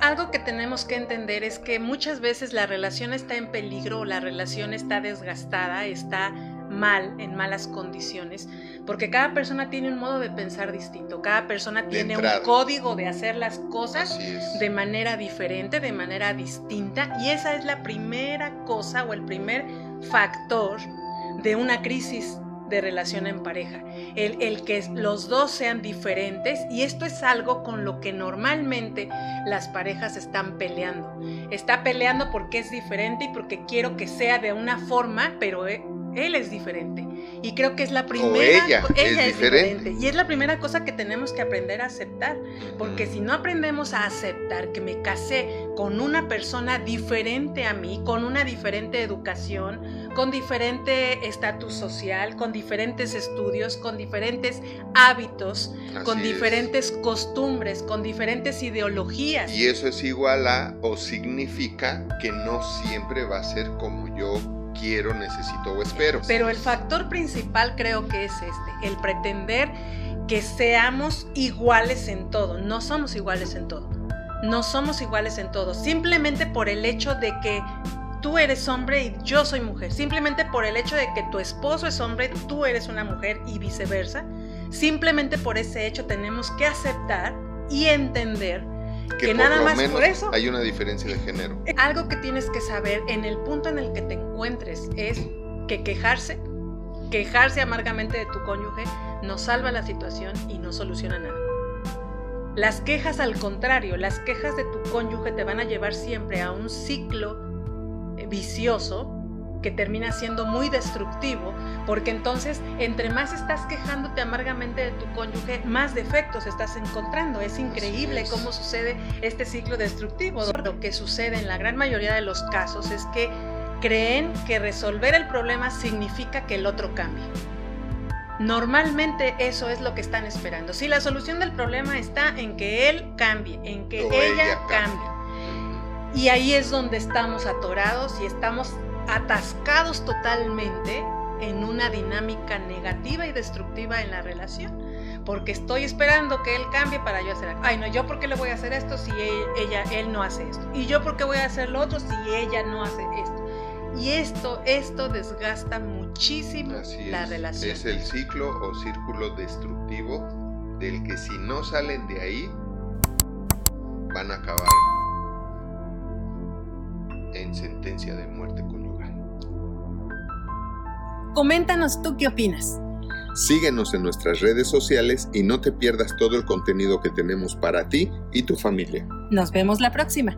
Algo que tenemos que entender es que muchas veces la relación está en peligro, la relación está desgastada, está mal, en malas condiciones, porque cada persona tiene un modo de pensar distinto, cada persona tiene un código de hacer las cosas de manera diferente, de manera distinta, y esa es la primera cosa o el primer factor de una crisis de relación en pareja, el, el, que los dos sean diferentes y esto es algo con lo que normalmente las parejas están peleando. Está peleando porque es diferente y porque quiero que sea de una forma, pero eh, él es diferente. Y creo que es la primera. ella, es, diferente. Y es la primera cosa que tenemos que aprender a aceptar. Porque si no aprendemos a aceptar que me casé con una persona diferente a mí, con una diferente educación, con diferente estatus social, con diferentes estudios, con diferentes hábitos, con diferentes costumbres, con diferentes ideologías. Y eso es igual a o significa que no siempre va a ser como yo quiero, necesito o espero. Pero el factor principal creo que es este, el pretender que seamos iguales en todo. No somos iguales en todo. No somos iguales en todo. Simplemente por el hecho de que tú eres hombre y yo soy mujer. Simplemente por el hecho de que tu esposo es hombre, tú eres una mujer y viceversa. Simplemente por ese hecho tenemos que aceptar y entender que, nada más por eso hay una diferencia de género. Algo que tienes que saber en el punto en el que te encuentres es que quejarse, quejarse amargamente de tu cónyuge no salva la situación y no soluciona nada. Las quejas al contrario, las quejas de tu cónyuge te van a llevar siempre a un ciclo vicioso que termina siendo muy destructivo, porque entonces entre más estás quejándote amargamente de tu cónyuge, más defectos estás encontrando. Es increíble cómo sucede este ciclo destructivo. Lo que sucede en la gran mayoría de los casos es que creen que resolver el problema significa que el otro cambie. Normalmente eso es lo que están esperando. Si la solución del problema está en que él cambie, en que ella, cambie. Y ahí es donde estamos atorados y estamos atascados totalmente en una dinámica negativa y destructiva en la relación. Porque estoy esperando que él cambie para yo hacer algo. Ay, no, yo por qué le voy a hacer esto si ella, él no hace esto. Y yo por qué voy a hacer lo otro si ella no hace esto. Y esto, esto desgasta muchísimo la relación. Es el ciclo o círculo destructivo del que si no salen de ahí, van a acabar en sentencia de muerte Coméntanos tú qué opinas. Síguenos en nuestras redes sociales y no te pierdas todo el contenido que tenemos para ti y tu familia. Nos vemos la próxima.